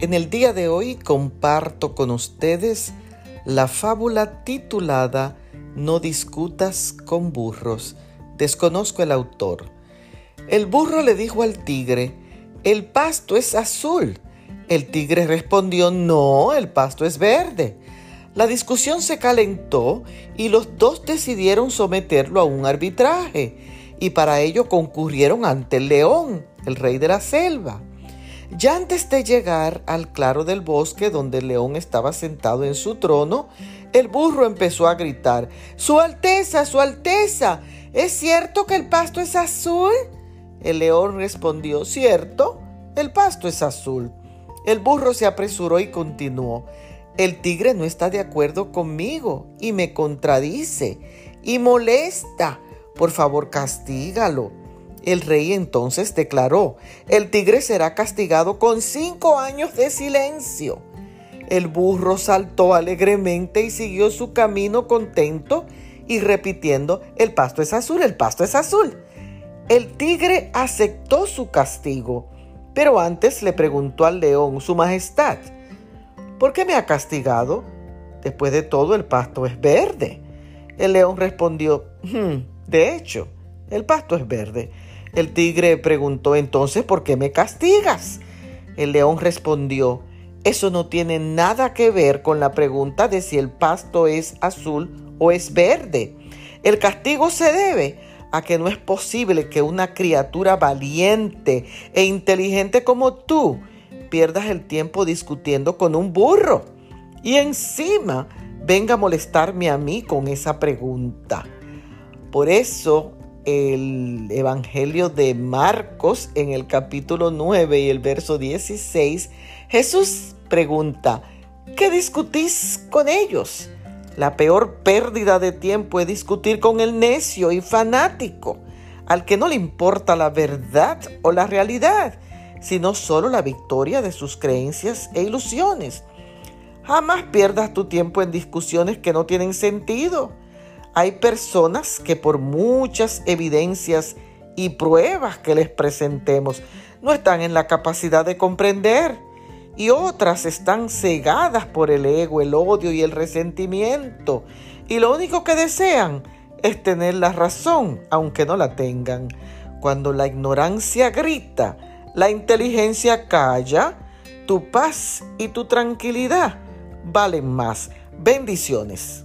En el día de hoy comparto con ustedes la fábula titulada No discutas con burros. Desconozco el autor. El burro le dijo al tigre, el pasto es azul. El tigre respondió, no, el pasto es verde. La discusión se calentó y los dos decidieron someterlo a un arbitraje y para ello concurrieron ante el león, el rey de la selva. Ya antes de llegar al claro del bosque donde el león estaba sentado en su trono, el burro empezó a gritar, Su Alteza, Su Alteza, ¿es cierto que el pasto es azul? El león respondió, cierto, el pasto es azul. El burro se apresuró y continuó, el tigre no está de acuerdo conmigo y me contradice y molesta. Por favor, castígalo. El rey entonces declaró, el tigre será castigado con cinco años de silencio. El burro saltó alegremente y siguió su camino contento y repitiendo, el pasto es azul, el pasto es azul. El tigre aceptó su castigo, pero antes le preguntó al león, Su Majestad, ¿por qué me ha castigado? Después de todo, el pasto es verde. El león respondió, hmm, de hecho, el pasto es verde. El tigre preguntó entonces, ¿por qué me castigas? El león respondió, eso no tiene nada que ver con la pregunta de si el pasto es azul o es verde. El castigo se debe a que no es posible que una criatura valiente e inteligente como tú pierdas el tiempo discutiendo con un burro y encima venga a molestarme a mí con esa pregunta. Por eso el Evangelio de Marcos en el capítulo 9 y el verso 16, Jesús pregunta, ¿qué discutís con ellos? La peor pérdida de tiempo es discutir con el necio y fanático, al que no le importa la verdad o la realidad, sino solo la victoria de sus creencias e ilusiones. Jamás pierdas tu tiempo en discusiones que no tienen sentido hay personas que por muchas evidencias y pruebas que les presentemos no están en la capacidad de comprender y otras están cegadas por el ego, el odio y el resentimiento y lo único que desean es tener la razón aunque no la tengan. Cuando la ignorancia grita, la inteligencia calla, tu paz y tu tranquilidad valen más. Bendiciones.